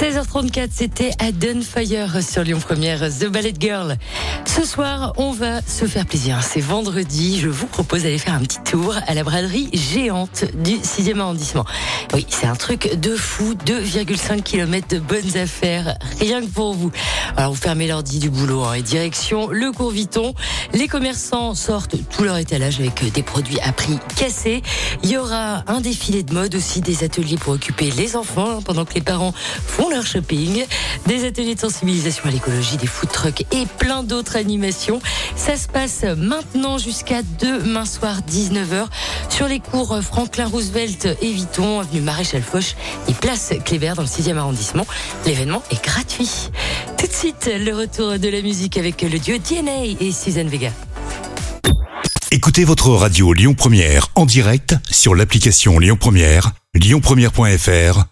16h34, c'était à Fire sur Lyon Première, The Ballet Girl. Ce soir, on va se faire plaisir. C'est vendredi. Je vous propose d'aller faire un petit tour à la braderie géante du 6e arrondissement. Oui, c'est un truc de fou. 2,5 km de bonnes affaires. Rien que pour vous. Alors, vous fermez l'ordi du boulot hein, et direction le cours Viton. Les commerçants sortent tout leur étalage avec des produits à prix cassés. Il y aura un défilé de mode aussi, des ateliers pour occuper les enfants hein, pendant que les parents font leur shopping, des ateliers de sensibilisation à l'écologie, des food trucks et plein d'autres animations. Ça se passe maintenant jusqu'à demain soir 19h sur les cours Franklin Roosevelt et Viton, avenue Maréchal Foch et place Kléber dans le 6e arrondissement. L'événement est gratuit. Tout de suite, le retour de la musique avec le duo DNA et Suzanne Vega. Écoutez votre radio Lyon Première en direct sur l'application Lyon Première, lyonpremière.fr